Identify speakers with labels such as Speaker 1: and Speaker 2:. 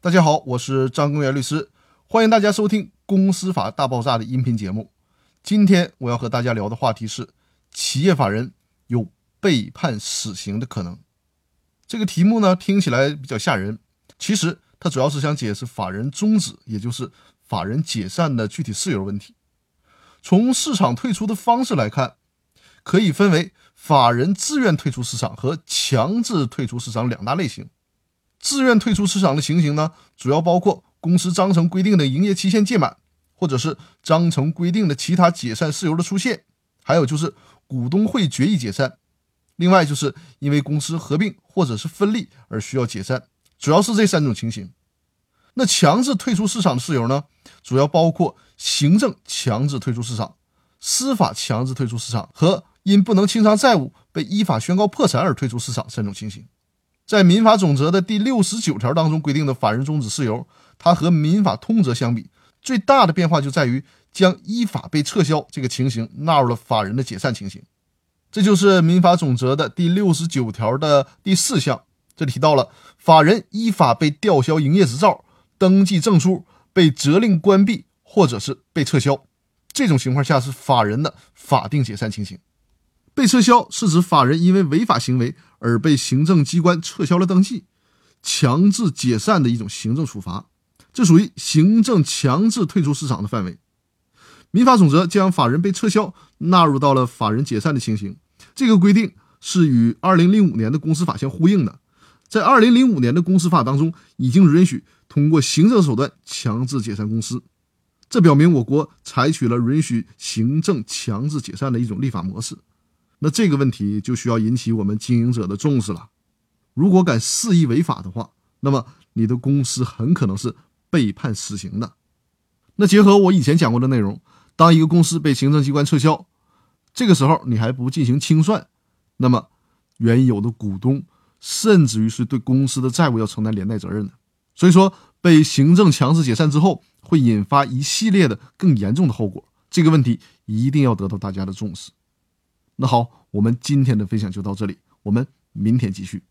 Speaker 1: 大家好，我是张公元律师，欢迎大家收听《公司法大爆炸》的音频节目。今天我要和大家聊的话题是：企业法人有被判死刑的可能。这个题目呢，听起来比较吓人，其实它主要是想解释法人终止，也就是法人解散的具体事由问题。从市场退出的方式来看，可以分为法人自愿退出市场和强制退出市场两大类型。自愿退出市场的情形呢，主要包括公司章程规定的营业期限届满，或者是章程规定的其他解散事由的出现，还有就是股东会决议解散。另外就是因为公司合并或者是分立而需要解散，主要是这三种情形。那强制退出市场的事由呢，主要包括行政强制退出市场、司法强制退出市场和因不能清偿债务被依法宣告破产而退出市场三种情形。在民法总则的第六十九条当中规定的法人终止事由，它和民法通则相比，最大的变化就在于将依法被撤销这个情形纳入了法人的解散情形。这就是民法总则的第六十九条的第四项，这里提到了法人依法被吊销营业执照、登记证书、被责令关闭或者是被撤销，这种情况下是法人的法定解散情形。被撤销是指法人因为违法行为而被行政机关撤销了登记，强制解散的一种行政处罚，这属于行政强制退出市场的范围。民法总则将法人被撤销纳入到了法人解散的情形，这个规定是与二零零五年的公司法相呼应的。在二零零五年的公司法当中，已经允许通过行政手段强制解散公司，这表明我国采取了允许行政强制解散的一种立法模式。那这个问题就需要引起我们经营者的重视了。如果敢肆意违法的话，那么你的公司很可能是被判死刑的。那结合我以前讲过的内容，当一个公司被行政机关撤销，这个时候你还不进行清算，那么原有的股东甚至于是对公司的债务要承担连带责任的。所以说，被行政强制解散之后，会引发一系列的更严重的后果。这个问题一定要得到大家的重视。那好，我们今天的分享就到这里，我们明天继续。